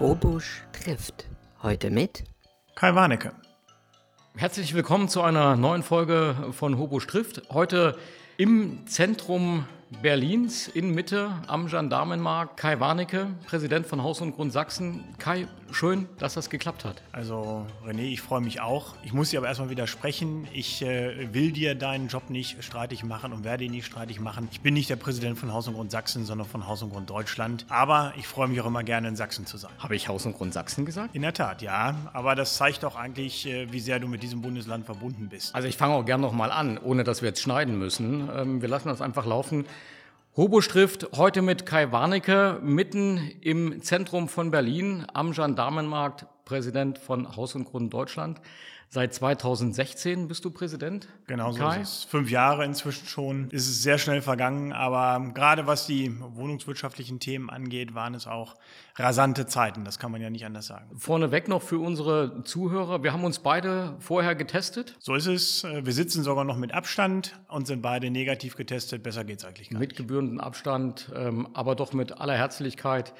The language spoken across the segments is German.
Obusch trifft. Heute mit Kai Warnecke. Herzlich willkommen zu einer neuen Folge von Hobusch trifft. Heute im Zentrum Berlins in Mitte am Gendarmenmarkt. Kai Warnecke, Präsident von Haus und Grund Sachsen. Kai, schön, dass das geklappt hat. Also René, ich freue mich auch. Ich muss dir aber erstmal widersprechen. Ich äh, will dir deinen Job nicht streitig machen und werde ihn nicht streitig machen. Ich bin nicht der Präsident von Haus und Grund Sachsen, sondern von Haus und Grund Deutschland. Aber ich freue mich auch immer gerne in Sachsen zu sein. Habe ich Haus und Grund Sachsen gesagt? In der Tat, ja. Aber das zeigt auch eigentlich, äh, wie sehr du mit diesem Bundesland verbunden bist. Also ich fange auch gerne nochmal an, ohne dass wir jetzt schneiden müssen. Ähm, wir lassen das einfach laufen. Hobo trifft heute mit Kai Warnecke mitten im Zentrum von Berlin am Gendarmenmarkt, Präsident von Haus und Grund Deutschland. Seit 2016 bist du Präsident. Genau so ist es. Fünf Jahre inzwischen schon. Ist es sehr schnell vergangen, aber gerade was die wohnungswirtschaftlichen Themen angeht, waren es auch rasante Zeiten. Das kann man ja nicht anders sagen. Vorneweg noch für unsere Zuhörer. Wir haben uns beide vorher getestet. So ist es. Wir sitzen sogar noch mit Abstand und sind beide negativ getestet. Besser geht es eigentlich gar nicht. Mit gebührendem Abstand, ähm, aber doch mit aller Herzlichkeit.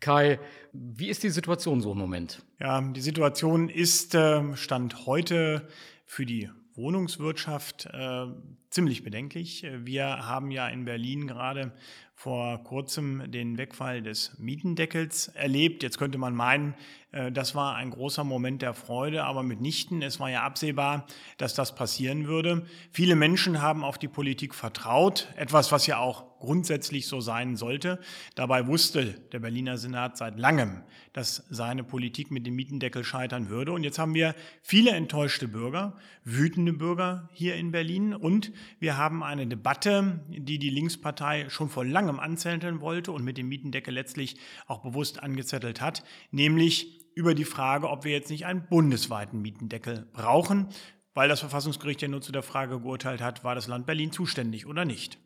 Kai, wie ist die Situation so im Moment? Ja, die Situation ist äh, Stand heute für die Wohnungswirtschaft äh, ziemlich bedenklich. Wir haben ja in Berlin gerade vor kurzem den Wegfall des Mietendeckels erlebt. Jetzt könnte man meinen, äh, das war ein großer Moment der Freude, aber mitnichten. Es war ja absehbar, dass das passieren würde. Viele Menschen haben auf die Politik vertraut, etwas, was ja auch grundsätzlich so sein sollte. Dabei wusste der Berliner Senat seit langem, dass seine Politik mit dem Mietendeckel scheitern würde. Und jetzt haben wir viele enttäuschte Bürger, wütende Bürger hier in Berlin. Und wir haben eine Debatte, die die Linkspartei schon vor langem anzetteln wollte und mit dem Mietendeckel letztlich auch bewusst angezettelt hat, nämlich über die Frage, ob wir jetzt nicht einen bundesweiten Mietendeckel brauchen, weil das Verfassungsgericht ja nur zu der Frage geurteilt hat, war das Land Berlin zuständig oder nicht.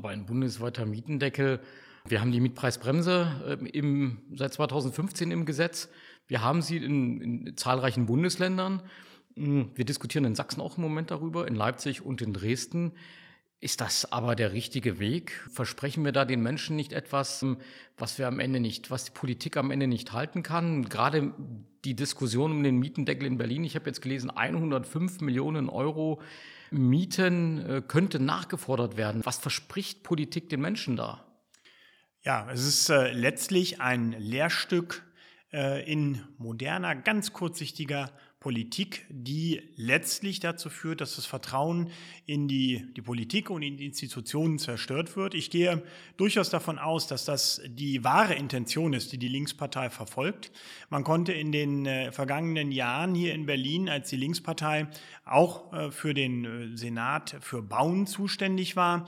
Aber ein bundesweiter Mietendeckel, wir haben die Mietpreisbremse äh, im, seit 2015 im Gesetz. Wir haben sie in, in zahlreichen Bundesländern. Hm, wir diskutieren in Sachsen auch im Moment darüber, in Leipzig und in Dresden. Ist das aber der richtige Weg? Versprechen wir da den Menschen nicht etwas, hm, was wir am Ende nicht, was die Politik am Ende nicht halten kann? Gerade die Diskussion um den Mietendeckel in Berlin. Ich habe jetzt gelesen, 105 Millionen Euro Mieten äh, könnte nachgefordert werden. Was verspricht Politik den Menschen da? Ja, es ist äh, letztlich ein Lehrstück äh, in moderner, ganz kurzsichtiger Politik, die letztlich dazu führt, dass das Vertrauen in die, die Politik und in die Institutionen zerstört wird. Ich gehe durchaus davon aus, dass das die wahre Intention ist, die die Linkspartei verfolgt. Man konnte in den äh, vergangenen Jahren hier in Berlin, als die Linkspartei auch äh, für den äh, Senat für Bauen zuständig war,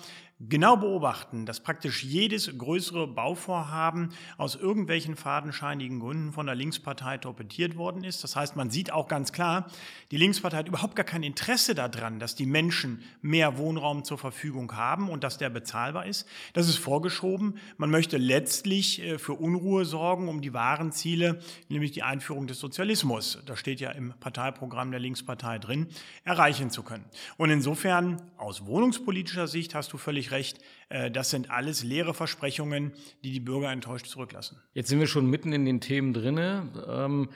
genau beobachten, dass praktisch jedes größere Bauvorhaben aus irgendwelchen fadenscheinigen Gründen von der Linkspartei torpediert worden ist. Das heißt, man sieht auch ganz klar, die Linkspartei hat überhaupt gar kein Interesse daran, dass die Menschen mehr Wohnraum zur Verfügung haben und dass der bezahlbar ist. Das ist vorgeschoben. Man möchte letztlich äh, für Unruhe sorgen um die wahren Ziele, nämlich die Einführung des Sozialismus. Das steht ja im Parteiprogramm der Linkspartei drin, erreichen zu können. Und insofern, aus wohnungspolitischer Sicht hast du völlig recht, äh, das sind alles leere Versprechungen, die die Bürger enttäuscht zurücklassen. Jetzt sind wir schon mitten in den Themen drinne. Ähm,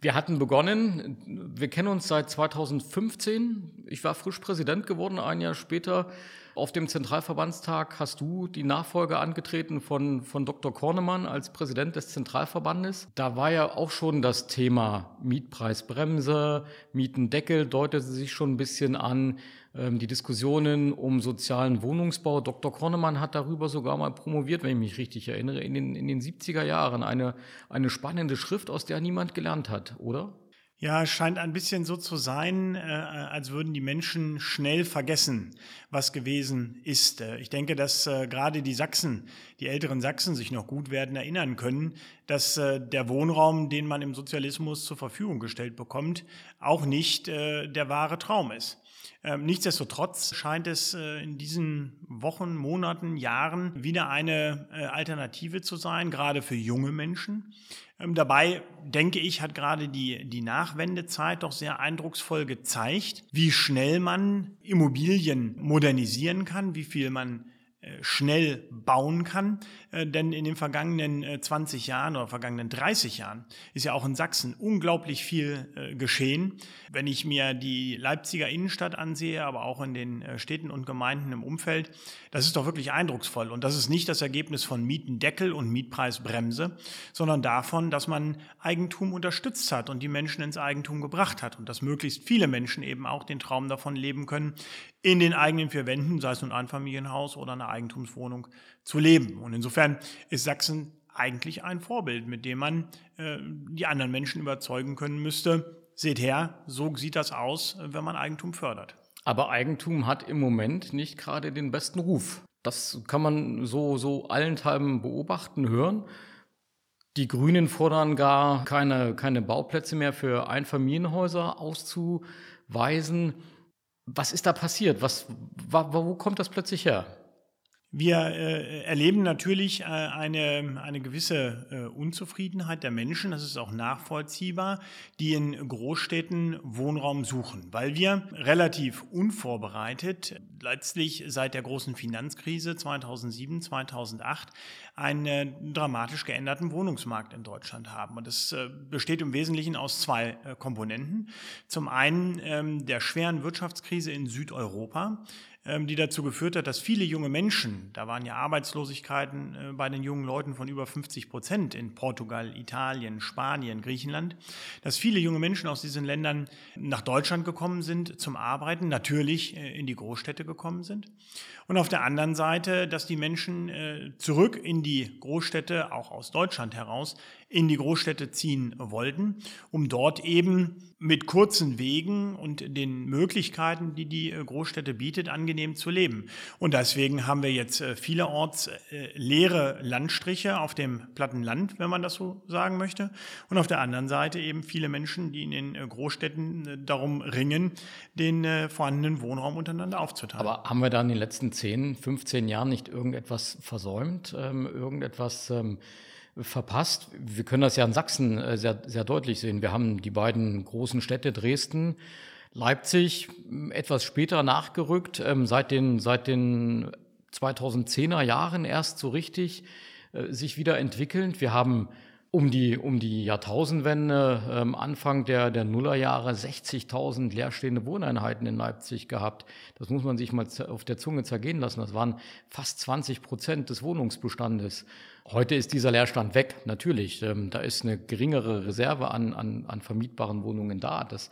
wir hatten begonnen, wir kennen uns seit 2015. Ich war frisch Präsident geworden, ein Jahr später. Auf dem Zentralverbandstag hast du die Nachfolge angetreten von, von Dr. Kornemann als Präsident des Zentralverbandes. Da war ja auch schon das Thema Mietpreisbremse, Mietendeckel deutete sich schon ein bisschen an. Ähm, die Diskussionen um sozialen Wohnungsbau. Dr. Kornemann hat darüber sogar mal promoviert, wenn ich mich richtig erinnere, in den, in den 70er Jahren. Eine, eine spannende Schrift, aus der niemand gelernt hat, oder? Ja, scheint ein bisschen so zu sein, äh, als würden die Menschen schnell vergessen, was gewesen ist. Äh, ich denke, dass äh, gerade die Sachsen, die älteren Sachsen sich noch gut werden erinnern können, dass äh, der Wohnraum, den man im Sozialismus zur Verfügung gestellt bekommt, auch nicht äh, der wahre Traum ist. Ähm, nichtsdestotrotz scheint es äh, in diesen Wochen, Monaten, Jahren wieder eine äh, Alternative zu sein, gerade für junge Menschen. Ähm, dabei, denke ich, hat gerade die, die Nachwendezeit doch sehr eindrucksvoll gezeigt, wie schnell man Immobilien modernisieren kann, wie viel man äh, schnell bauen kann. Äh, denn in den vergangenen 20 Jahren oder vergangenen 30 Jahren ist ja auch in Sachsen unglaublich viel geschehen. Wenn ich mir die Leipziger Innenstadt ansehe, aber auch in den Städten und Gemeinden im Umfeld, das ist doch wirklich eindrucksvoll. Und das ist nicht das Ergebnis von Mietendeckel und Mietpreisbremse, sondern davon, dass man Eigentum unterstützt hat und die Menschen ins Eigentum gebracht hat und dass möglichst viele Menschen eben auch den Traum davon leben können, in den eigenen vier Wänden, sei es nun ein Familienhaus oder eine Eigentumswohnung, zu leben. Und insofern ist Sachsen eigentlich ein Vorbild, mit dem man äh, die anderen Menschen überzeugen können müsste, seht her, so sieht das aus, wenn man Eigentum fördert. Aber Eigentum hat im Moment nicht gerade den besten Ruf. Das kann man so, so allenthalben beobachten, hören. Die Grünen fordern gar keine, keine Bauplätze mehr für Einfamilienhäuser auszuweisen. Was ist da passiert? Was, wo kommt das plötzlich her? Wir äh, erleben natürlich äh, eine, eine gewisse äh, Unzufriedenheit der Menschen, das ist auch nachvollziehbar, die in Großstädten Wohnraum suchen, weil wir relativ unvorbereitet letztlich seit der großen Finanzkrise 2007, 2008 einen dramatisch geänderten Wohnungsmarkt in Deutschland haben. Und das äh, besteht im Wesentlichen aus zwei äh, Komponenten. Zum einen ähm, der schweren Wirtschaftskrise in Südeuropa, die dazu geführt hat, dass viele junge Menschen, da waren ja Arbeitslosigkeiten äh, bei den jungen Leuten von über 50 Prozent in Portugal, Italien, Spanien, Griechenland, dass viele junge Menschen aus diesen Ländern nach Deutschland gekommen sind zum Arbeiten, natürlich äh, in die Großstädte gekommen sind. Und auf der anderen Seite, dass die Menschen äh, zurück in die Großstädte, auch aus Deutschland heraus, in die Großstädte ziehen wollten, um dort eben mit kurzen Wegen und den Möglichkeiten, die die äh, Großstädte bietet, angenehm zu leben. Und deswegen haben wir jetzt äh, vielerorts äh, leere Landstriche auf dem platten Land, wenn man das so sagen möchte. Und auf der anderen Seite eben viele Menschen, die in den Großstädten darum ringen, den vorhandenen Wohnraum untereinander aufzuteilen. Aber haben wir da in den letzten 10, 15 Jahren nicht irgendetwas versäumt, ähm, irgendetwas ähm, verpasst. Wir können das ja in Sachsen äh, sehr, sehr deutlich sehen. Wir haben die beiden großen Städte Dresden, Leipzig etwas später nachgerückt, ähm, seit den, seit den 2010er Jahren erst so richtig äh, sich wieder entwickelnd. Wir haben um die, um die Jahrtausendwende, ähm, Anfang der, der Nullerjahre, 60.000 leerstehende Wohneinheiten in Leipzig gehabt. Das muss man sich mal auf der Zunge zergehen lassen. Das waren fast 20 Prozent des Wohnungsbestandes. Heute ist dieser Leerstand weg, natürlich. Ähm, da ist eine geringere Reserve an, an, an vermietbaren Wohnungen da. Das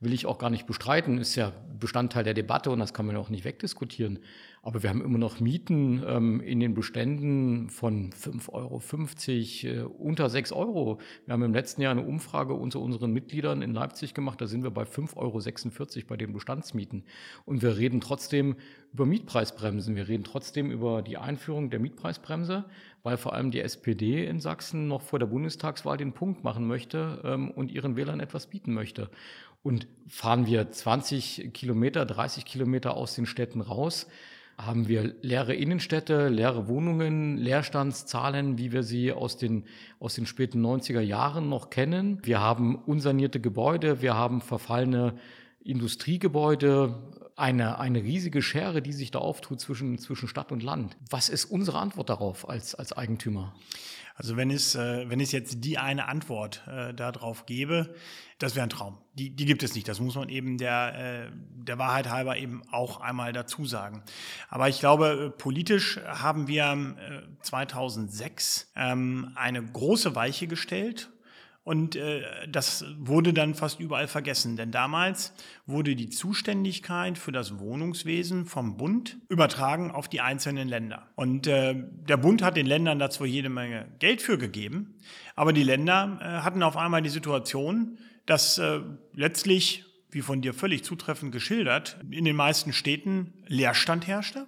will ich auch gar nicht bestreiten, ist ja Bestandteil der Debatte und das kann man auch nicht wegdiskutieren. Aber wir haben immer noch Mieten ähm, in den Beständen von 5,50 Euro, äh, unter 6 Euro. Wir haben im letzten Jahr eine Umfrage unter unseren Mitgliedern in Leipzig gemacht, da sind wir bei 5,46 Euro bei den Bestandsmieten. Und wir reden trotzdem über Mietpreisbremsen. Wir reden trotzdem über die Einführung der Mietpreisbremse, weil vor allem die SPD in Sachsen noch vor der Bundestagswahl den Punkt machen möchte ähm, und ihren Wählern etwas bieten möchte. Und fahren wir 20 Kilometer, 30 Kilometer aus den Städten raus, haben wir leere Innenstädte, leere Wohnungen, Leerstandszahlen, wie wir sie aus den, aus den späten 90er Jahren noch kennen. Wir haben unsanierte Gebäude, wir haben verfallene Industriegebäude, eine, eine riesige Schere, die sich da auftut zwischen, zwischen Stadt und Land. Was ist unsere Antwort darauf als, als Eigentümer? Also wenn es, äh, wenn es jetzt die eine Antwort äh, darauf gäbe, das wäre ein Traum. Die, die gibt es nicht. Das muss man eben der, äh, der Wahrheit halber eben auch einmal dazu sagen. Aber ich glaube, äh, politisch haben wir äh, 2006 ähm, eine große Weiche gestellt und äh, das wurde dann fast überall vergessen, denn damals wurde die Zuständigkeit für das Wohnungswesen vom Bund übertragen auf die einzelnen Länder. Und äh, der Bund hat den Ländern dazu jede Menge Geld für gegeben, aber die Länder äh, hatten auf einmal die Situation, dass äh, letztlich wie von dir völlig zutreffend geschildert, in den meisten Städten Leerstand herrschte.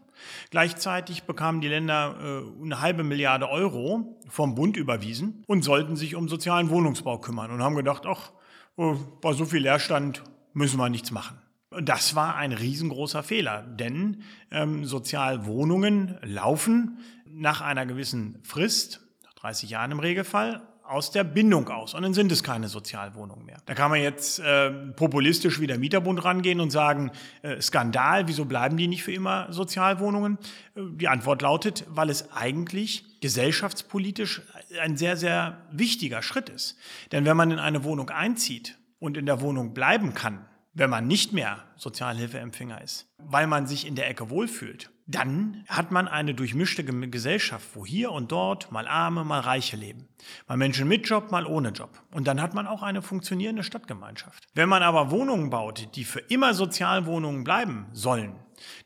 Gleichzeitig bekamen die Länder äh, eine halbe Milliarde Euro vom Bund überwiesen und sollten sich um sozialen Wohnungsbau kümmern und haben gedacht, ach, äh, bei so viel Leerstand müssen wir nichts machen. Das war ein riesengroßer Fehler, denn ähm, Sozialwohnungen laufen nach einer gewissen Frist, nach 30 Jahren im Regelfall, aus der Bindung aus. Und dann sind es keine Sozialwohnungen mehr. Da kann man jetzt äh, populistisch wie der Mieterbund rangehen und sagen, äh, Skandal, wieso bleiben die nicht für immer Sozialwohnungen? Äh, die Antwort lautet, weil es eigentlich gesellschaftspolitisch ein sehr, sehr wichtiger Schritt ist. Denn wenn man in eine Wohnung einzieht und in der Wohnung bleiben kann, wenn man nicht mehr Sozialhilfeempfänger ist, weil man sich in der Ecke wohlfühlt, dann hat man eine durchmischte Gesellschaft, wo hier und dort mal Arme, mal Reiche leben. Mal Menschen mit Job, mal ohne Job. Und dann hat man auch eine funktionierende Stadtgemeinschaft. Wenn man aber Wohnungen baut, die für immer Sozialwohnungen bleiben sollen,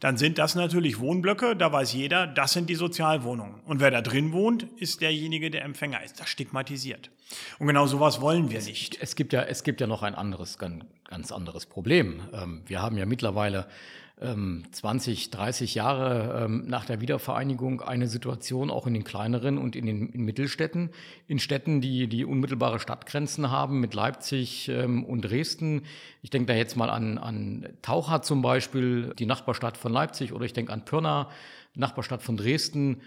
dann sind das natürlich Wohnblöcke, da weiß jeder, das sind die Sozialwohnungen. Und wer da drin wohnt, ist derjenige, der Empfänger ist. Das stigmatisiert. Und genau sowas wollen wir nicht. Es gibt ja, es gibt ja noch ein anderes, ganz anderes Problem. Ähm, wir haben ja mittlerweile 20, ähm, 30 Jahre ähm, nach der Wiedervereinigung eine Situation auch in den kleineren und in den in Mittelstädten, in Städten, die die unmittelbare Stadtgrenzen haben mit Leipzig ähm, und Dresden. Ich denke da jetzt mal an, an Taucher zum Beispiel, die Nachbarstadt von Leipzig, oder ich denke an Pirna, Nachbarstadt von Dresden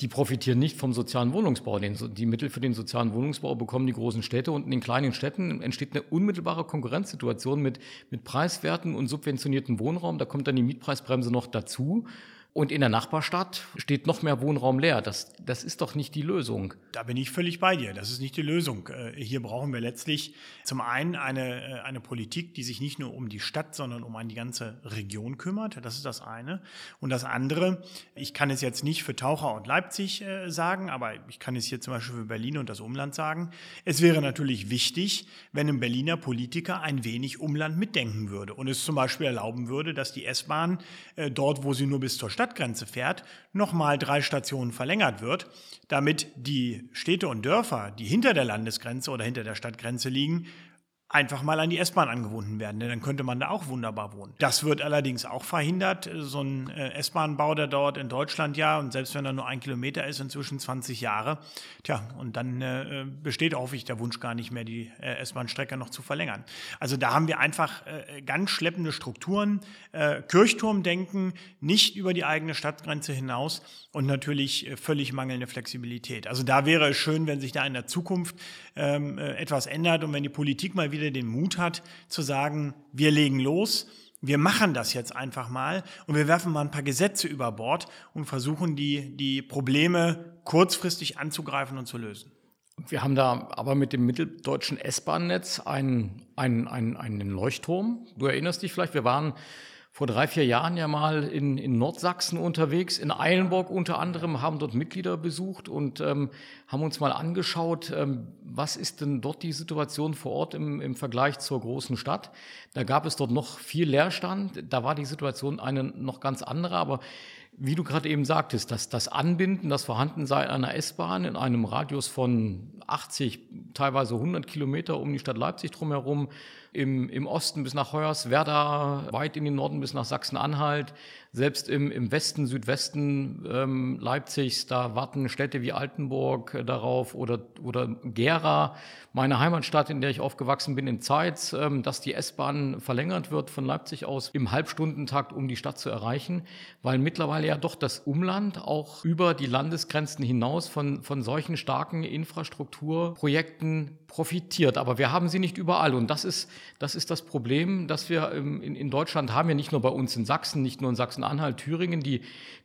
die profitieren nicht vom sozialen Wohnungsbau. Die Mittel für den sozialen Wohnungsbau bekommen die großen Städte und in den kleinen Städten entsteht eine unmittelbare Konkurrenzsituation mit, mit preiswerten und subventionierten Wohnraum. Da kommt dann die Mietpreisbremse noch dazu. Und in der Nachbarstadt steht noch mehr Wohnraum leer. Das, das ist doch nicht die Lösung. Da bin ich völlig bei dir. Das ist nicht die Lösung. Äh, hier brauchen wir letztlich zum einen eine, äh, eine Politik, die sich nicht nur um die Stadt, sondern um die ganze Region kümmert. Das ist das eine. Und das andere, ich kann es jetzt nicht für Taucher und Leipzig äh, sagen, aber ich kann es hier zum Beispiel für Berlin und das Umland sagen. Es wäre natürlich wichtig, wenn ein Berliner Politiker ein wenig Umland mitdenken würde und es zum Beispiel erlauben würde, dass die S-Bahn dort, wo sie nur bis zur Stadt Stadtgrenze fährt, nochmal drei Stationen verlängert wird, damit die Städte und Dörfer, die hinter der Landesgrenze oder hinter der Stadtgrenze liegen, einfach mal an die S-Bahn angebunden werden, denn dann könnte man da auch wunderbar wohnen. Das wird allerdings auch verhindert. So ein äh, S-Bahn-Bau, der dauert in Deutschland ja, und selbst wenn er nur ein Kilometer ist, inzwischen 20 Jahre. Tja, und dann äh, besteht häufig der Wunsch gar nicht mehr, die äh, S-Bahn-Strecke noch zu verlängern. Also da haben wir einfach äh, ganz schleppende Strukturen, äh, Kirchturmdenken, nicht über die eigene Stadtgrenze hinaus und natürlich äh, völlig mangelnde Flexibilität. Also da wäre es schön, wenn sich da in der Zukunft ähm, etwas ändert und wenn die Politik mal wieder wieder den Mut hat zu sagen, wir legen los, wir machen das jetzt einfach mal und wir werfen mal ein paar Gesetze über Bord und versuchen die, die Probleme kurzfristig anzugreifen und zu lösen. Wir haben da aber mit dem mitteldeutschen S-Bahn-Netz einen, einen, einen, einen Leuchtturm. Du erinnerst dich vielleicht, wir waren vor drei, vier Jahren ja mal in, in Nordsachsen unterwegs, in Eilenburg unter anderem, haben dort Mitglieder besucht und ähm, haben uns mal angeschaut, ähm, was ist denn dort die Situation vor Ort im, im Vergleich zur großen Stadt. Da gab es dort noch viel Leerstand, da war die Situation eine noch ganz andere, aber wie du gerade eben sagtest, dass das Anbinden, das Vorhandensein einer S-Bahn in einem Radius von 80, teilweise 100 Kilometer um die Stadt Leipzig drumherum, im, im Osten bis nach Hoyerswerda, weit in den Norden bis nach Sachsen-Anhalt, selbst im, im Westen, Südwesten ähm, Leipzigs, da warten Städte wie Altenburg äh, darauf oder, oder Gera, meine Heimatstadt, in der ich aufgewachsen bin, in Zeitz, ähm, dass die S-Bahn verlängert wird von Leipzig aus im Halbstundentakt, um die Stadt zu erreichen, weil mittlerweile ja doch das Umland auch über die Landesgrenzen hinaus von, von solchen starken Infrastrukturprojekten profitiert. Aber wir haben sie nicht überall und das ist das, ist das Problem, dass wir ähm, in, in Deutschland haben, ja nicht nur bei uns in Sachsen, nicht nur in Sachsen-Anhalt, Thüringen, die,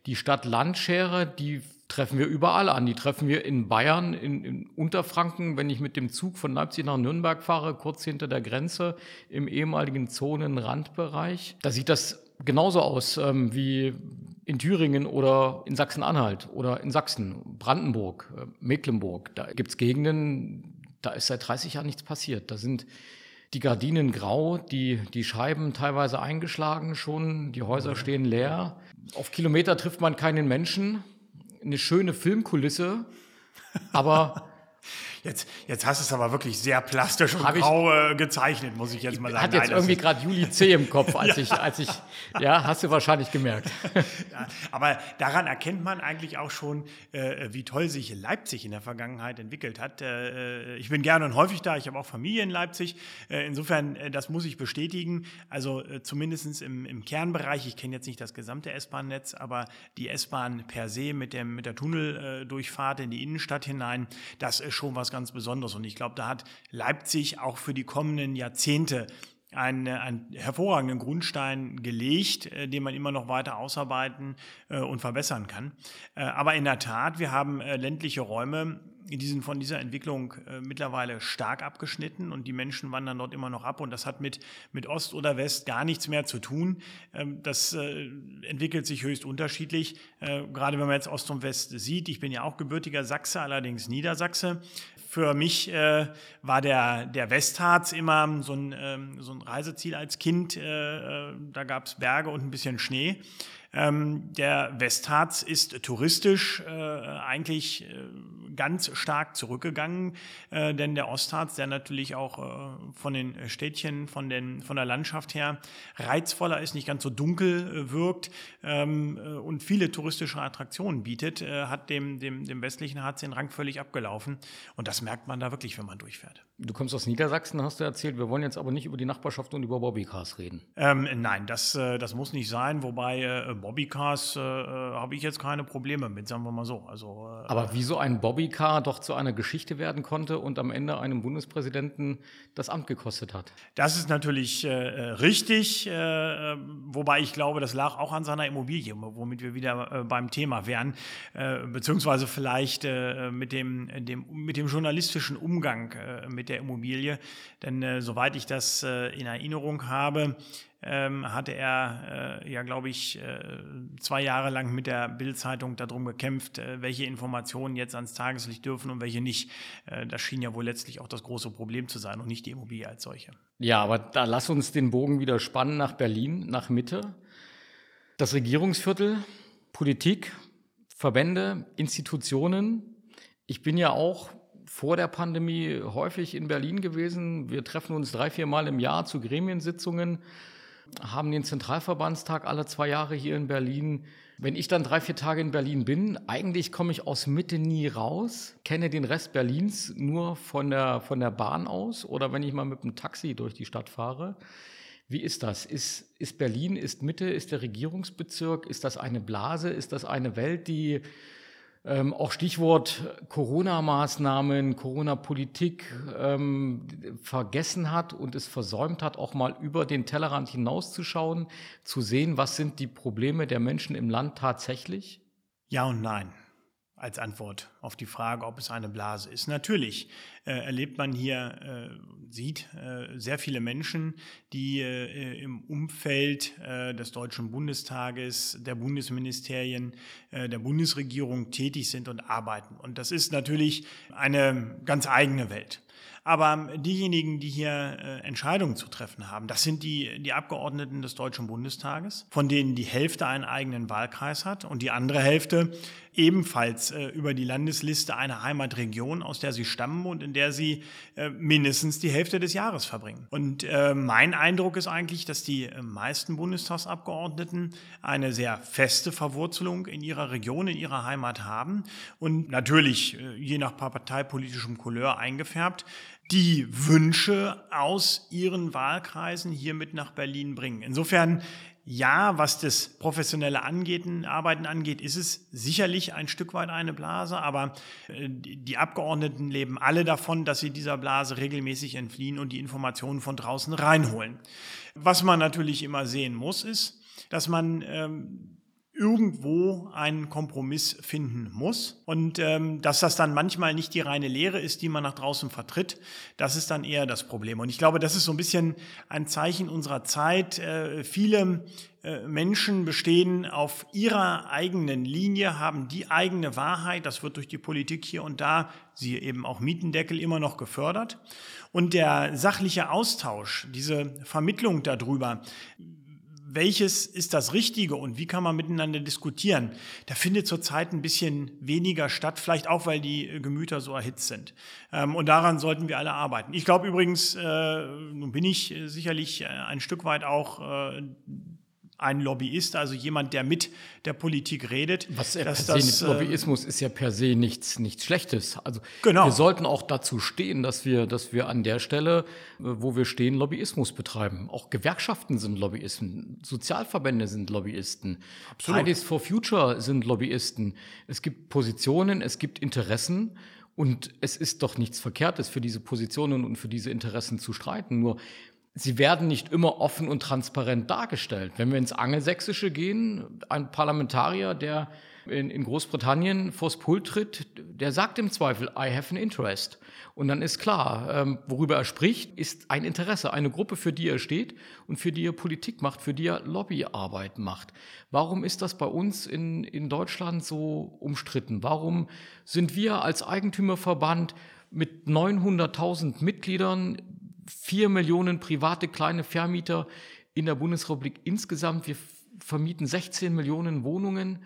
die Stadt-Land-Schere, die treffen wir überall an. Die treffen wir in Bayern, in, in, Unterfranken, wenn ich mit dem Zug von Leipzig nach Nürnberg fahre, kurz hinter der Grenze im ehemaligen Zonenrandbereich. Da sieht das genauso aus ähm, wie in Thüringen oder in Sachsen-Anhalt oder in Sachsen, Brandenburg, äh, Mecklenburg. Da gibt es Gegenden, da ist seit 30 Jahren nichts passiert. Da sind die Gardinen grau, die, die Scheiben teilweise eingeschlagen schon, die Häuser stehen leer. Auf Kilometer trifft man keinen Menschen. Eine schöne Filmkulisse, aber Jetzt, jetzt hast du es aber wirklich sehr plastisch und grau äh, gezeichnet, muss ich jetzt mal sagen. Hat jetzt Nein, irgendwie gerade Juli C. im Kopf, als ja. ich, als ich, ja, hast du wahrscheinlich gemerkt. ja, aber daran erkennt man eigentlich auch schon, äh, wie toll sich Leipzig in der Vergangenheit entwickelt hat. Äh, ich bin gerne und häufig da, ich habe auch Familie in Leipzig. Äh, insofern, äh, das muss ich bestätigen. Also äh, zumindest im, im Kernbereich, ich kenne jetzt nicht das gesamte S-Bahn-Netz, aber die S-Bahn per se mit, dem, mit der Tunneldurchfahrt in die Innenstadt hinein, das ist schon was ganz Besonderes. Und ich glaube, da hat Leipzig auch für die kommenden Jahrzehnte einen, einen hervorragenden Grundstein gelegt, äh, den man immer noch weiter ausarbeiten äh, und verbessern kann. Äh, aber in der Tat, wir haben ländliche Räume, die sind von dieser Entwicklung mittlerweile stark abgeschnitten und die Menschen wandern dort immer noch ab und das hat mit, mit Ost oder West gar nichts mehr zu tun. Ähm, das entwickelt sich höchst unterschiedlich, gerade wenn man jetzt Ost und West sieht. Ich bin ja auch gebürtiger Sachse, allerdings Niedersachse für mich äh, war der, der Westharz immer so ein, ähm, so ein Reiseziel als Kind. Äh, äh da gab es Berge und ein bisschen Schnee. Ähm, der Westharz ist touristisch äh, eigentlich äh, ganz stark zurückgegangen, äh, denn der Ostharz, der natürlich auch äh, von den Städtchen, von, den, von der Landschaft her reizvoller ist, nicht ganz so dunkel äh, wirkt ähm, äh, und viele touristische Attraktionen bietet, hat dem, dem, dem westlichen Harz den Rang völlig abgelaufen. Und das merkt man da wirklich, wenn man durchfährt. Du kommst aus Niedersachsen, hast du erzählt. Wir wollen jetzt aber nicht über die Nachbarschaft und über Bobbycars reden. Ähm, nein, das, das muss nicht sein, wobei Bobbycars äh, äh, habe ich jetzt keine Probleme mit, sagen wir mal so. Also, äh, Aber wie so ein Bobbycar doch zu einer Geschichte werden konnte und am Ende einem Bundespräsidenten das Amt gekostet hat. Das ist natürlich äh, äh richtig, äh, wobei ich glaube, das lag auch an seiner Immobilie, womit wir wieder beim Thema wären, beziehungsweise vielleicht mit, dem, dem, mit dem journalistischen Umgang mit der Immobilie. Denn soweit ich das in Erinnerung habe, ähm, hatte er äh, ja, glaube ich, äh, zwei Jahre lang mit der Bild-Zeitung darum gekämpft, äh, welche Informationen jetzt ans Tageslicht dürfen und welche nicht. Äh, das schien ja wohl letztlich auch das große Problem zu sein und nicht die Immobilie als solche. Ja, aber da lass uns den Bogen wieder spannen nach Berlin, nach Mitte. Das Regierungsviertel, Politik, Verbände, Institutionen. Ich bin ja auch vor der Pandemie häufig in Berlin gewesen. Wir treffen uns drei, vier Mal im Jahr zu Gremiensitzungen haben den Zentralverbandstag alle zwei Jahre hier in Berlin. Wenn ich dann drei, vier Tage in Berlin bin, eigentlich komme ich aus Mitte nie raus, kenne den Rest Berlins nur von der, von der Bahn aus oder wenn ich mal mit dem Taxi durch die Stadt fahre. Wie ist das? Ist, ist Berlin, ist Mitte, ist der Regierungsbezirk, ist das eine Blase, ist das eine Welt, die ähm, auch Stichwort Corona-Maßnahmen, Corona-Politik ähm, vergessen hat und es versäumt hat, auch mal über den Tellerrand hinauszuschauen, zu sehen, was sind die Probleme der Menschen im Land tatsächlich? Ja und nein als Antwort auf die Frage, ob es eine Blase ist. Natürlich äh, erlebt man hier, äh, sieht äh, sehr viele Menschen, die äh, im Umfeld äh, des Deutschen Bundestages, der Bundesministerien, äh, der Bundesregierung tätig sind und arbeiten. Und das ist natürlich eine ganz eigene Welt. Aber diejenigen, die hier Entscheidungen zu treffen haben, das sind die, die Abgeordneten des Deutschen Bundestages, von denen die Hälfte einen eigenen Wahlkreis hat und die andere Hälfte ebenfalls äh, über die Landesliste einer Heimatregion, aus der sie stammen und in der sie äh, mindestens die Hälfte des Jahres verbringen. Und äh, mein Eindruck ist eigentlich, dass die äh, meisten Bundestagsabgeordneten eine sehr feste Verwurzelung in ihrer Region, in ihrer Heimat haben und natürlich äh, je nach parteipolitischem Couleur eingefärbt die Wünsche aus ihren Wahlkreisen hier mit nach Berlin bringen. Insofern ja, was das professionelle Angehen, Arbeiten angeht, ist es sicherlich ein Stück weit eine Blase, aber äh, die Abgeordneten leben alle davon, dass sie dieser Blase regelmäßig entfliehen und die Informationen von draußen reinholen. Was man natürlich immer sehen muss, ist, dass man ähm, irgendwo einen Kompromiss finden muss. Und ähm, dass das dann manchmal nicht die reine Lehre ist, die man nach draußen vertritt, das ist dann eher das Problem. Und ich glaube, das ist so ein bisschen ein Zeichen unserer Zeit. Äh, viele äh, Menschen bestehen auf ihrer eigenen Linie, haben die eigene Wahrheit. Das wird durch die Politik hier und da, siehe eben auch Mietendeckel, immer noch gefördert. Und der sachliche Austausch, diese Vermittlung darüber, welches ist das Richtige und wie kann man miteinander diskutieren, da findet zurzeit ein bisschen weniger statt, vielleicht auch, weil die Gemüter so erhitzt sind. Ähm, und daran sollten wir alle arbeiten. Ich glaube übrigens, äh, nun bin ich sicherlich äh, ein Stück weit auch äh, ein Lobbyist, also jemand, der mit der Politik redet. Was er dass das, Lobbyismus ist ja per se nichts, nichts Schlechtes. Also genau. wir sollten auch dazu stehen, dass wir, dass wir an der Stelle, wo wir stehen, Lobbyismus betreiben. Auch Gewerkschaften sind Lobbyisten, Sozialverbände sind Lobbyisten, Absolut. Fridays for Future sind Lobbyisten. Es gibt Positionen, es gibt Interessen Und es ist doch nichts Verkehrtes für diese Positionen und für diese Interessen zu streiten. Nur sie werden nicht immer offen und transparent dargestellt. Wenn wir ins Angelsächsische gehen, ein Parlamentarier, der in, in Großbritannien vors Pult tritt, der sagt im Zweifel, I have an interest. Und dann ist klar, ähm, worüber er spricht, ist ein Interesse, eine Gruppe, für die er steht und für die er Politik macht, für die er Lobbyarbeit macht. Warum ist das bei uns in, in Deutschland so umstritten? Warum sind wir als Eigentümerverband mit 900.000 Mitgliedern, vier Millionen private kleine Vermieter in der Bundesrepublik insgesamt, wir vermieten 16 Millionen Wohnungen,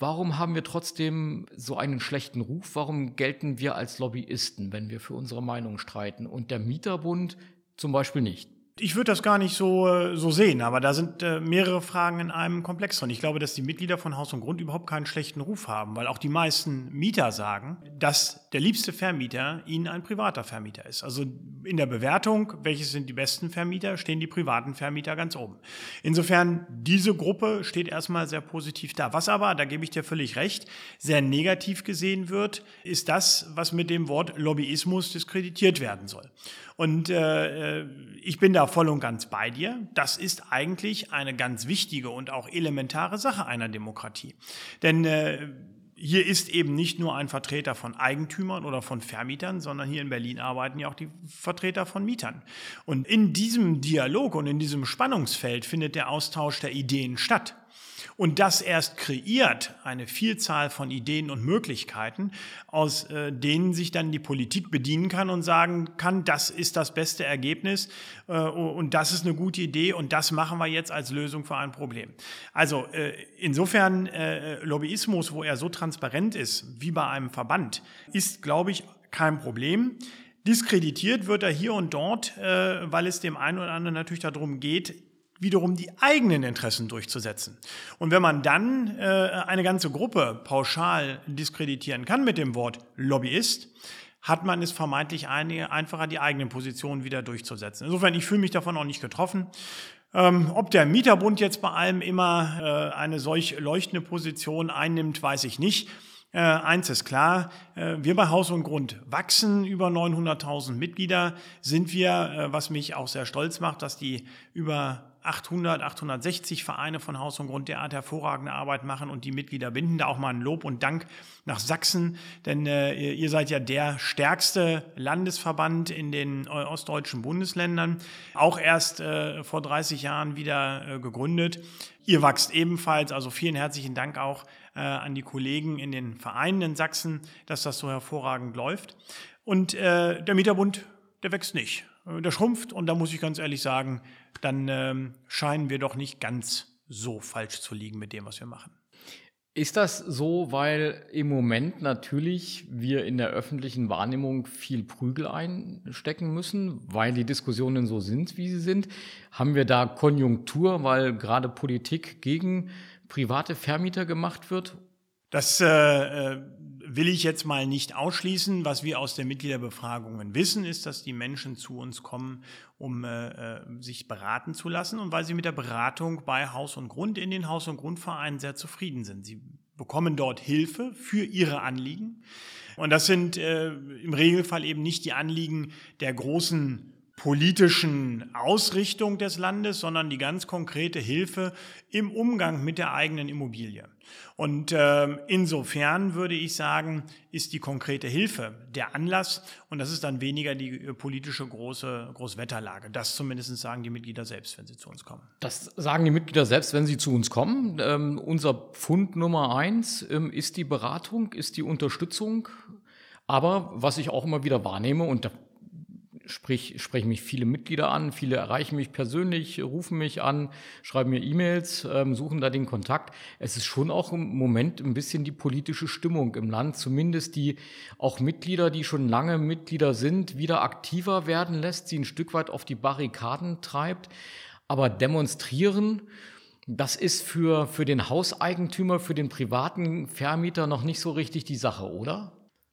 Warum haben wir trotzdem so einen schlechten Ruf? Warum gelten wir als Lobbyisten, wenn wir für unsere Meinung streiten und der Mieterbund zum Beispiel nicht? Ich würde das gar nicht so, äh, so sehen, aber da sind äh, mehrere Fragen in einem Komplex drin. Ich glaube, dass die Mitglieder von Haus und Grund überhaupt keinen schlechten Ruf haben, weil auch die meisten Mieter sagen, dass der liebste Vermieter ihnen ein privater Vermieter ist. Also in der Bewertung, welches sind die besten Vermieter, stehen die privaten Vermieter ganz oben. Insofern, diese Gruppe steht erstmal sehr positiv da. Was aber, da gebe ich dir völlig recht, sehr negativ gesehen wird, ist das, was mit dem Wort Lobbyismus diskreditiert werden soll. Und äh, äh, ich bin da voll und ganz bei dir. Das ist eigentlich eine ganz wichtige und auch elementare Sache einer Demokratie. Denn äh, hier ist eben nicht nur ein Vertreter von Eigentümern oder von Vermietern, sondern hier in Berlin arbeiten ja auch die Vertreter von Mietern. Und in diesem Dialog und in diesem Spannungsfeld findet der Austausch der Ideen statt. Und das erst kreiert eine Vielzahl von Ideen und Möglichkeiten, aus äh, denen sich dann die Politik bedienen kann und sagen kann, das ist das beste Ergebnis äh, und das ist eine gute Idee und das machen wir jetzt als Lösung für ein Problem. Also äh, insofern Lobbyismus, wo er so transparent ist wie bei einem Verband, ist, glaube ich, kein Problem. Diskreditiert wird er hier und dort, weil es dem einen oder anderen natürlich darum geht, wiederum die eigenen Interessen durchzusetzen. Und wenn man dann äh, eine ganze Gruppe pauschal diskreditieren kann mit dem Wort Lobbyist, hat man es vermeintlich einige, einfacher, die eigenen Positionen wieder durchzusetzen. Insofern, ich fühle mich davon auch nicht getroffen. Ähm, ob der Mieterbund jetzt bei allem immer äh, eine solch leuchtende Position einnimmt, weiß ich nicht. Äh, eins ist klar, äh, wir bei Haus und Grund wachsen über 900.000 Mitglieder, sind wir, äh, was mich auch sehr stolz macht, dass die über 800, 860 Vereine von Haus und Grund derart hervorragende Arbeit machen und die Mitglieder binden. Da auch mal ein Lob und Dank nach Sachsen, denn äh, ihr seid ja der stärkste Landesverband in den äh, ostdeutschen Bundesländern, auch erst äh, vor 30 Jahren wieder äh, gegründet. Ihr wächst ebenfalls, also vielen herzlichen Dank auch äh, an die Kollegen in den Vereinen in Sachsen, dass das so hervorragend läuft. Und äh, der Mieterbund, der wächst nicht. Der schrumpft und da muss ich ganz ehrlich sagen, dann ähm, scheinen wir doch nicht ganz so falsch zu liegen mit dem, was wir machen. Ist das so, weil im Moment natürlich wir in der öffentlichen Wahrnehmung viel Prügel einstecken müssen, weil die Diskussionen so sind, wie sie sind? Haben wir da Konjunktur, weil gerade Politik gegen private Vermieter gemacht wird? Das äh, äh will ich jetzt mal nicht ausschließen. Was wir aus den Mitgliederbefragungen wissen, ist, dass die Menschen zu uns kommen, um äh, äh, sich beraten zu lassen und weil sie mit der Beratung bei Haus und Grund in den Haus und Grundvereinen sehr zufrieden sind. Sie bekommen dort Hilfe für ihre Anliegen. Und das sind äh, im Regelfall eben nicht die Anliegen der großen politischen Ausrichtung des Landes, sondern die ganz konkrete Hilfe im Umgang mit der eigenen Immobilie. Und äh, insofern würde ich sagen, ist die konkrete Hilfe der Anlass und das ist dann weniger die äh, politische große Großwetterlage. Das zumindest sagen die Mitglieder selbst, wenn sie zu uns kommen. Das sagen die Mitglieder selbst, wenn sie zu uns kommen. Ähm, unser Pfund Nummer eins ähm, ist die Beratung, ist die Unterstützung. Aber was ich auch immer wieder wahrnehme, und da Sprich, sprechen mich viele Mitglieder an, viele erreichen mich persönlich, rufen mich an, schreiben mir E-Mails, ähm, suchen da den Kontakt. Es ist schon auch im Moment ein bisschen die politische Stimmung im Land, zumindest die auch Mitglieder, die schon lange Mitglieder sind, wieder aktiver werden lässt, sie ein Stück weit auf die Barrikaden treibt. Aber demonstrieren, das ist für, für den Hauseigentümer, für den privaten Vermieter noch nicht so richtig die Sache, oder?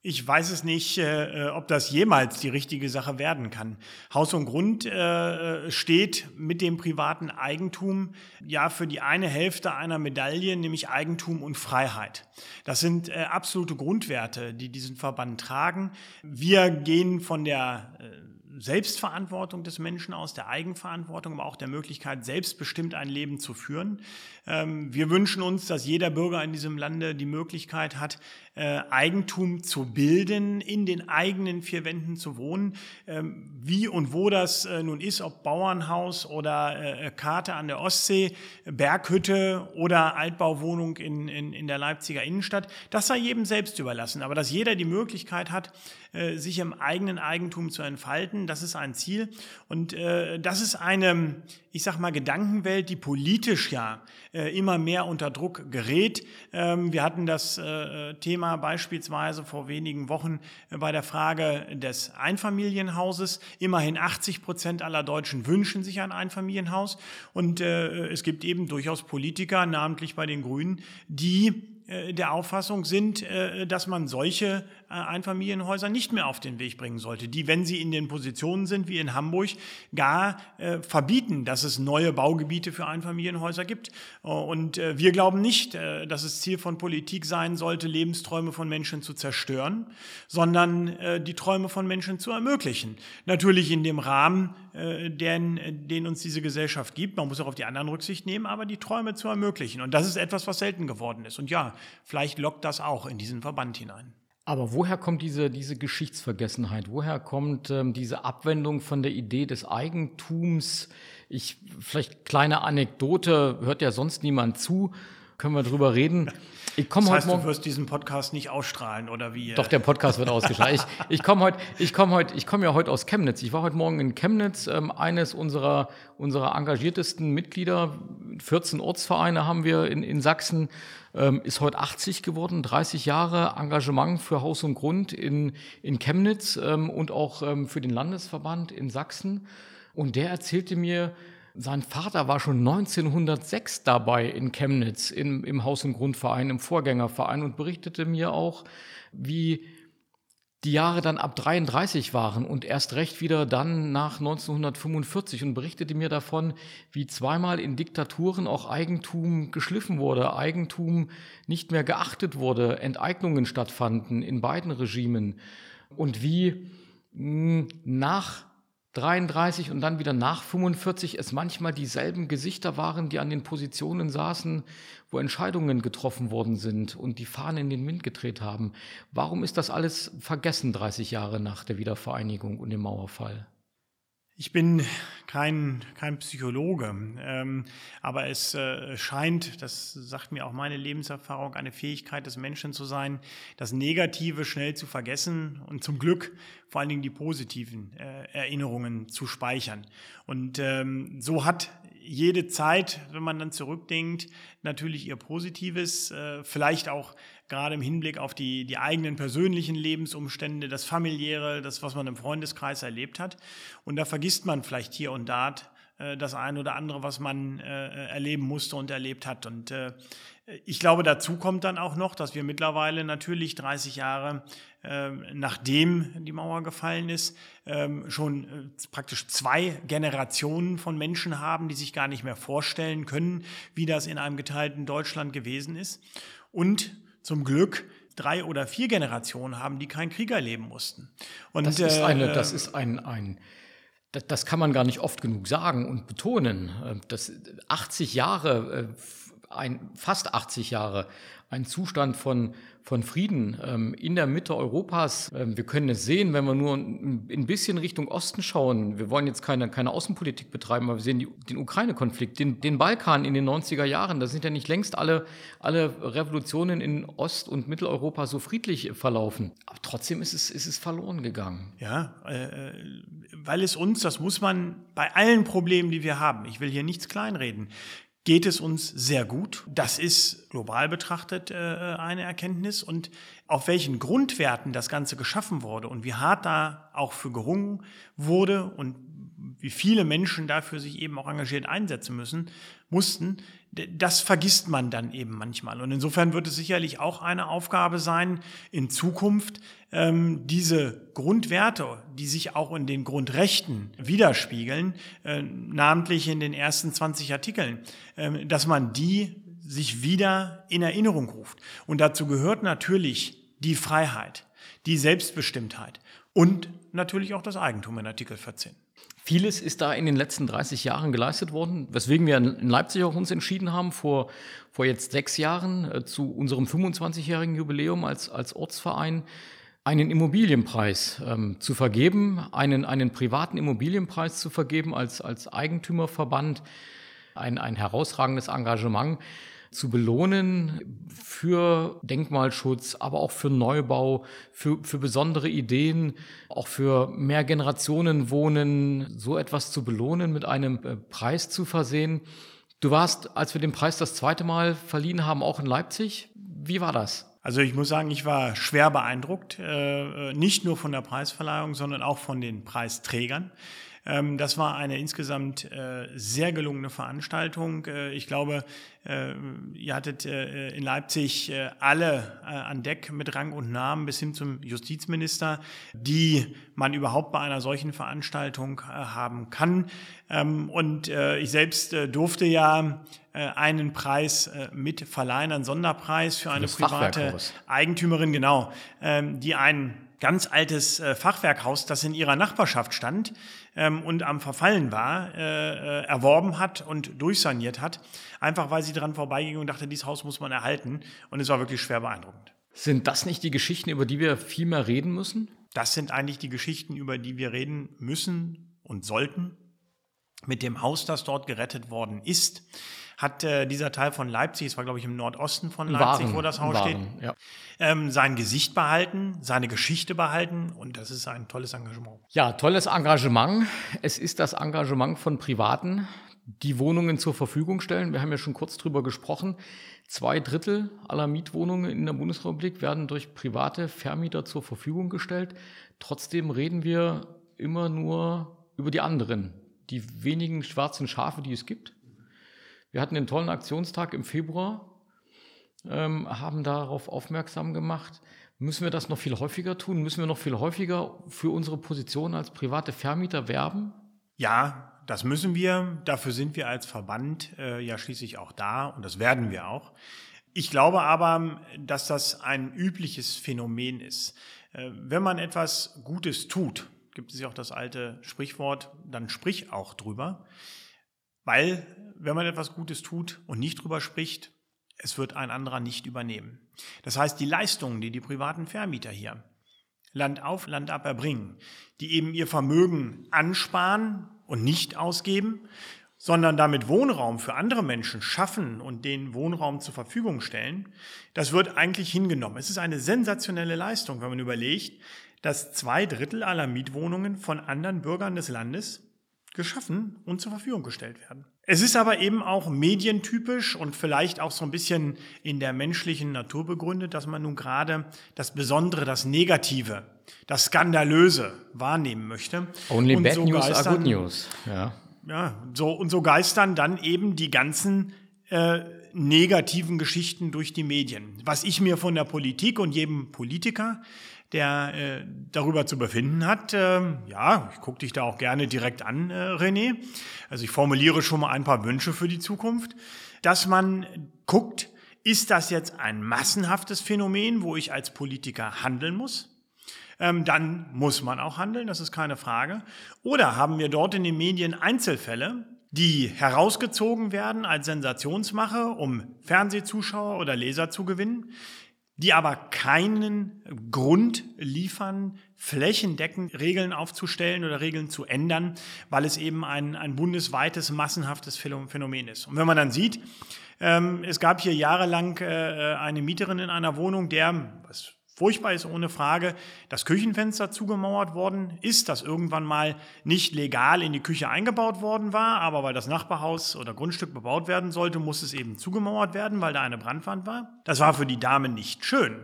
Ich weiß es nicht, äh, ob das jemals die richtige Sache werden kann. Haus und Grund äh, steht mit dem privaten Eigentum ja für die eine Hälfte einer Medaille, nämlich Eigentum und Freiheit. Das sind äh, absolute Grundwerte, die diesen Verband tragen. Wir gehen von der äh, Selbstverantwortung des Menschen aus, der Eigenverantwortung, aber auch der Möglichkeit, selbstbestimmt ein Leben zu führen. Ähm, wir wünschen uns, dass jeder Bürger in diesem Lande die Möglichkeit hat, äh, Eigentum zu bilden, in den eigenen vier Wänden zu wohnen. Ähm, wie und wo das äh, nun ist, ob Bauernhaus oder äh, Karte an der Ostsee, Berghütte oder Altbauwohnung in, in, in der Leipziger Innenstadt, das sei jedem selbst überlassen. Aber dass jeder die Möglichkeit hat, sich im eigenen Eigentum zu entfalten, das ist ein Ziel. Und das ist eine, ich sag mal, Gedankenwelt, die politisch ja immer mehr unter Druck gerät. Ähm, wir hatten das Thema Thema beispielsweise vor wenigen Wochen äh, bei der Frage des Einfamilienhauses. Immerhin 80 Prozent aller Deutschen wünschen sich ein Einfamilienhaus. Und äh, es gibt eben durchaus Politiker, namentlich bei den Grünen, die äh, der Auffassung sind, äh, dass man solche äh, Einfamilienhäuser nicht mehr auf den Weg bringen sollte, die, wenn sie in den Positionen sind wie in Hamburg, gar verbieten, dass es neue Baugebiete für Einfamilienhäuser gibt. Und wir glauben nicht, dass es Ziel von Politik sein sollte, Lebensträume von Menschen zu zerstören, sondern die Träume von Menschen zu ermöglichen. Natürlich in dem Rahmen, den, den uns diese Gesellschaft gibt. Man muss auch auf die anderen Rücksicht nehmen, aber die Träume zu ermöglichen. Und das ist etwas, was selten geworden ist. Und ja, vielleicht lockt das auch in diesen Verband hinein. Aber woher kommt diese, diese Geschichtsvergessenheit? Woher kommt ähm, diese Abwendung von der Idee des Eigentums? Ich, vielleicht kleine Anekdote, hört ja sonst niemand zu, können wir drüber reden. Ich komme das heißt, heute du wirst diesen Podcast nicht ausstrahlen oder wie? Doch der Podcast wird ausgestrahlt. ich, ich komme heute, ich komme heute, ich komme ja heute aus Chemnitz. Ich war heute Morgen in Chemnitz. Ähm, eines unserer unserer engagiertesten Mitglieder, 14 Ortsvereine haben wir in, in Sachsen, ähm, ist heute 80 geworden, 30 Jahre Engagement für Haus und Grund in in Chemnitz ähm, und auch ähm, für den Landesverband in Sachsen. Und der erzählte mir sein Vater war schon 1906 dabei in Chemnitz im, im Haus- und Grundverein, im Vorgängerverein und berichtete mir auch, wie die Jahre dann ab 33 waren und erst recht wieder dann nach 1945 und berichtete mir davon, wie zweimal in Diktaturen auch Eigentum geschliffen wurde, Eigentum nicht mehr geachtet wurde, Enteignungen stattfanden in beiden Regimen und wie hm, nach 33 und dann wieder nach 45 es manchmal dieselben Gesichter waren, die an den Positionen saßen, wo Entscheidungen getroffen worden sind und die Fahnen in den Wind gedreht haben. Warum ist das alles vergessen 30 Jahre nach der Wiedervereinigung und dem Mauerfall? Ich bin kein, kein Psychologe, ähm, aber es äh, scheint, das sagt mir auch meine Lebenserfahrung, eine Fähigkeit des Menschen zu sein, das Negative schnell zu vergessen und zum Glück vor allen Dingen die positiven äh, Erinnerungen zu speichern. Und ähm, so hat jede Zeit, wenn man dann zurückdenkt, natürlich ihr Positives, äh, vielleicht auch gerade im Hinblick auf die, die eigenen persönlichen Lebensumstände, das familiäre, das, was man im Freundeskreis erlebt hat. Und da vergisst man vielleicht hier und da äh, das eine oder andere, was man äh, erleben musste und erlebt hat. Und äh, ich glaube, dazu kommt dann auch noch, dass wir mittlerweile natürlich 30 Jahre ähm, nachdem die Mauer gefallen ist, ähm, schon äh, praktisch zwei Generationen von Menschen haben, die sich gar nicht mehr vorstellen können, wie das in einem geteilten Deutschland gewesen ist. Und zum Glück drei oder vier Generationen haben, die keinen Krieg erleben mussten. Und, das ist, eine, äh, das ist ein, ein das, kann man gar nicht oft genug sagen und betonen. Äh, das 80 Jahre, ein, fast 80 Jahre, ein Zustand von von Frieden ähm, in der Mitte Europas. Ähm, wir können es sehen, wenn wir nur ein bisschen Richtung Osten schauen. Wir wollen jetzt keine, keine Außenpolitik betreiben, aber wir sehen die, den Ukraine-Konflikt, den, den Balkan in den 90er Jahren. Da sind ja nicht längst alle, alle Revolutionen in Ost- und Mitteleuropa so friedlich verlaufen. Aber trotzdem ist es, ist es verloren gegangen. Ja, äh, weil es uns, das muss man bei allen Problemen, die wir haben, ich will hier nichts kleinreden, geht es uns sehr gut. Das ist global betrachtet äh, eine Erkenntnis. Und auf welchen Grundwerten das Ganze geschaffen wurde und wie hart da auch für gerungen wurde und wie viele Menschen dafür sich eben auch engagiert einsetzen müssen, mussten, das vergisst man dann eben manchmal. Und insofern wird es sicherlich auch eine Aufgabe sein, in Zukunft ähm, diese Grundwerte, die sich auch in den Grundrechten widerspiegeln, äh, namentlich in den ersten 20 Artikeln, äh, dass man die sich wieder in Erinnerung ruft. Und dazu gehört natürlich die Freiheit, die Selbstbestimmtheit und natürlich auch das Eigentum in Artikel 14. Vieles ist da in den letzten 30 Jahren geleistet worden, weswegen wir in Leipzig auch uns entschieden haben, vor, vor jetzt sechs Jahren äh, zu unserem 25-jährigen Jubiläum als, als Ortsverein einen Immobilienpreis ähm, zu vergeben, einen, einen privaten Immobilienpreis zu vergeben als, als Eigentümerverband, ein, ein herausragendes Engagement zu belohnen für Denkmalschutz, aber auch für Neubau, für, für besondere Ideen, auch für mehr Generationen wohnen, so etwas zu belohnen, mit einem äh, Preis zu versehen. Du warst, als wir den Preis das zweite Mal verliehen haben, auch in Leipzig. Wie war das? Also ich muss sagen, ich war schwer beeindruckt, äh, äh nicht nur von der Preisverleihung, sondern auch von den Preisträgern. Ähm, das war eine insgesamt äh, sehr gelungene Veranstaltung. Äh, ich glaube, äh, ihr hattet in Leipzig alle an Deck mit Rang und Namen bis hin zum Justizminister, die man überhaupt bei einer solchen Veranstaltung haben kann. Ähm, und ich selbst durfte ja einen Preis mit verleihen, einen Sonderpreis für eine private Eigentümerin, genau, ähm, die einen ganz altes äh, Fachwerkhaus, das in ihrer Nachbarschaft stand ähm, und am Verfallen war, äh, äh, erworben hat und durchsaniert hat, einfach weil sie dran vorbeiging und dachte, dieses Haus muss man erhalten. Und es war wirklich schwer beeindruckend. Sind das nicht die Geschichten, über die wir viel mehr reden müssen? Das sind eigentlich die Geschichten, über die wir reden müssen und sollten. Mit dem Haus, das dort gerettet worden ist, hat äh, dieser Teil von Leipzig, es war glaube ich im Nordosten von Leipzig, Waren, wo das Haus Waren, steht, ja. ähm, sein Gesicht behalten, seine Geschichte behalten und das ist ein tolles Engagement. Ja, tolles Engagement. Es ist das Engagement von Privaten, die Wohnungen zur Verfügung stellen. Wir haben ja schon kurz drüber gesprochen. Zwei Drittel aller Mietwohnungen in der Bundesrepublik werden durch private Vermieter zur Verfügung gestellt. Trotzdem reden wir immer nur über die anderen, die wenigen schwarzen Schafe, die es gibt. Wir hatten einen tollen Aktionstag im Februar, ähm, haben darauf aufmerksam gemacht. Müssen wir das noch viel häufiger tun? Müssen wir noch viel häufiger für unsere Position als private Vermieter werben? Ja, das müssen wir. Dafür sind wir als Verband äh, ja schließlich auch da und das werden wir auch. Ich glaube aber, dass das ein übliches Phänomen ist. Äh, wenn man etwas Gutes tut, gibt es ja auch das alte Sprichwort, dann sprich auch drüber. Weil, wenn man etwas Gutes tut und nicht drüber spricht, es wird ein anderer nicht übernehmen. Das heißt, die Leistungen, die die privaten Vermieter hier Land auf, Land ab erbringen, die eben ihr Vermögen ansparen und nicht ausgeben, sondern damit Wohnraum für andere Menschen schaffen und den Wohnraum zur Verfügung stellen, das wird eigentlich hingenommen. Es ist eine sensationelle Leistung, wenn man überlegt, dass zwei Drittel aller Mietwohnungen von anderen Bürgern des Landes geschaffen und zur Verfügung gestellt werden. Es ist aber eben auch medientypisch und vielleicht auch so ein bisschen in der menschlichen Natur begründet, dass man nun gerade das Besondere, das Negative, das Skandalöse wahrnehmen möchte. Only und bad so news geistern, are good news. Ja. Ja, so, und so geistern dann eben die ganzen äh, negativen Geschichten durch die Medien. Was ich mir von der Politik und jedem Politiker der äh, darüber zu befinden hat. Äh, ja, ich gucke dich da auch gerne direkt an, äh, René. Also ich formuliere schon mal ein paar Wünsche für die Zukunft, dass man guckt, ist das jetzt ein massenhaftes Phänomen, wo ich als Politiker handeln muss? Ähm, dann muss man auch handeln, das ist keine Frage. Oder haben wir dort in den Medien Einzelfälle, die herausgezogen werden als Sensationsmache, um Fernsehzuschauer oder Leser zu gewinnen, die aber keinen Grund liefern, flächendeckend Regeln aufzustellen oder Regeln zu ändern, weil es eben ein, ein bundesweites, massenhaftes Phänomen ist. Und wenn man dann sieht, ähm, es gab hier jahrelang äh, eine Mieterin in einer Wohnung, der, was Furchtbar ist ohne Frage, das Küchenfenster zugemauert worden ist, das irgendwann mal nicht legal in die Küche eingebaut worden war, aber weil das Nachbarhaus oder Grundstück bebaut werden sollte, muss es eben zugemauert werden, weil da eine Brandwand war. Das war für die Dame nicht schön.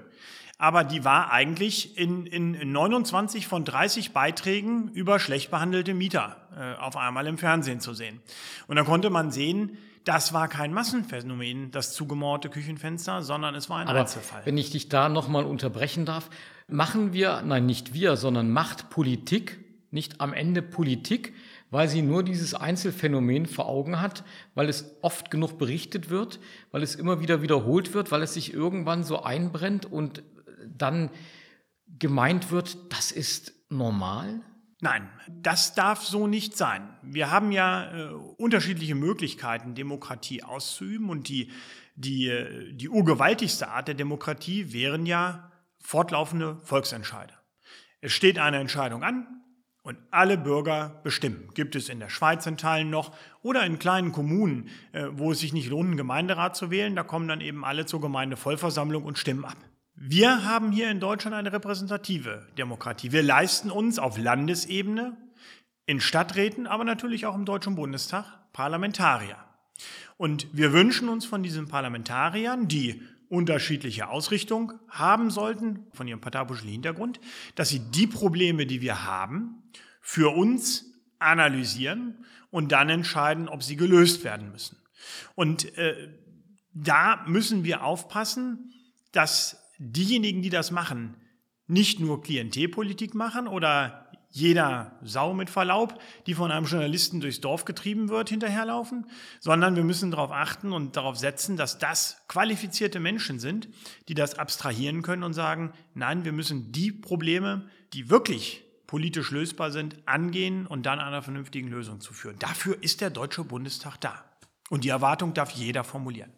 Aber die war eigentlich in, in 29 von 30 Beiträgen über schlecht behandelte Mieter äh, auf einmal im Fernsehen zu sehen. Und da konnte man sehen, das war kein Massenphänomen, das zugemauerte Küchenfenster, sondern es war ein Aber Einzelfall. wenn ich dich da nochmal unterbrechen darf, machen wir, nein, nicht wir, sondern macht Politik nicht am Ende Politik, weil sie nur dieses Einzelfänomen vor Augen hat, weil es oft genug berichtet wird, weil es immer wieder wiederholt wird, weil es sich irgendwann so einbrennt und dann gemeint wird, das ist normal? Nein, das darf so nicht sein. Wir haben ja äh, unterschiedliche Möglichkeiten, Demokratie auszuüben und die, die, äh, die urgewaltigste Art der Demokratie wären ja fortlaufende Volksentscheide. Es steht eine Entscheidung an, und alle Bürger bestimmen. Gibt es in der Schweiz in Teilen noch oder in kleinen Kommunen, äh, wo es sich nicht lohnt, einen Gemeinderat zu wählen, da kommen dann eben alle zur Gemeindevollversammlung und stimmen ab. Wir haben hier in Deutschland eine repräsentative Demokratie. Wir leisten uns auf Landesebene, in Stadträten, aber natürlich auch im Deutschen Bundestag Parlamentarier. Und wir wünschen uns von diesen Parlamentariern, die unterschiedliche Ausrichtung haben sollten, von ihrem parteipolitischen Hintergrund, dass sie die Probleme, die wir haben, für uns analysieren und dann entscheiden, ob sie gelöst werden müssen. Und äh, da müssen wir aufpassen, dass diejenigen, die das machen, nicht nur Klientelpolitik machen oder jeder Sau mit Verlaub, die von einem Journalisten durchs Dorf getrieben wird, hinterherlaufen, sondern wir müssen darauf achten und darauf setzen, dass das qualifizierte Menschen sind, die das abstrahieren können und sagen, nein, wir müssen die Probleme, die wirklich politisch lösbar sind, angehen und dann einer vernünftigen Lösung zu führen. Dafür ist der Deutsche Bundestag da. Und die Erwartung darf jeder formulieren.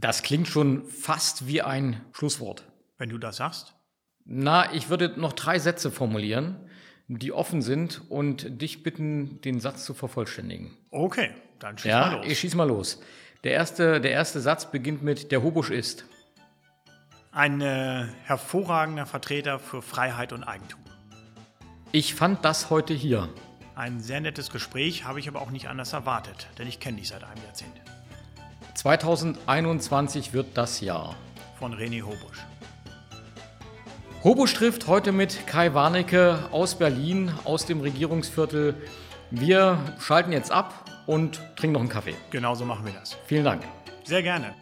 Das klingt schon fast wie ein Schlusswort. Wenn du das sagst. Na, ich würde noch drei Sätze formulieren die offen sind und dich bitten, den Satz zu vervollständigen. Okay, dann schieß ja, mal los. Ich schieß mal los. Der erste, der erste Satz beginnt mit Der Hobusch ist. Ein äh, hervorragender Vertreter für Freiheit und Eigentum. Ich fand das heute hier. Ein sehr nettes Gespräch, habe ich aber auch nicht anders erwartet, denn ich kenne dich seit einem Jahrzehnt. 2021 wird das Jahr. Von René Hobusch. Hobusch trifft heute mit Kai Warnecke aus Berlin, aus dem Regierungsviertel. Wir schalten jetzt ab und trinken noch einen Kaffee. Genauso machen wir das. Vielen Dank. Sehr gerne.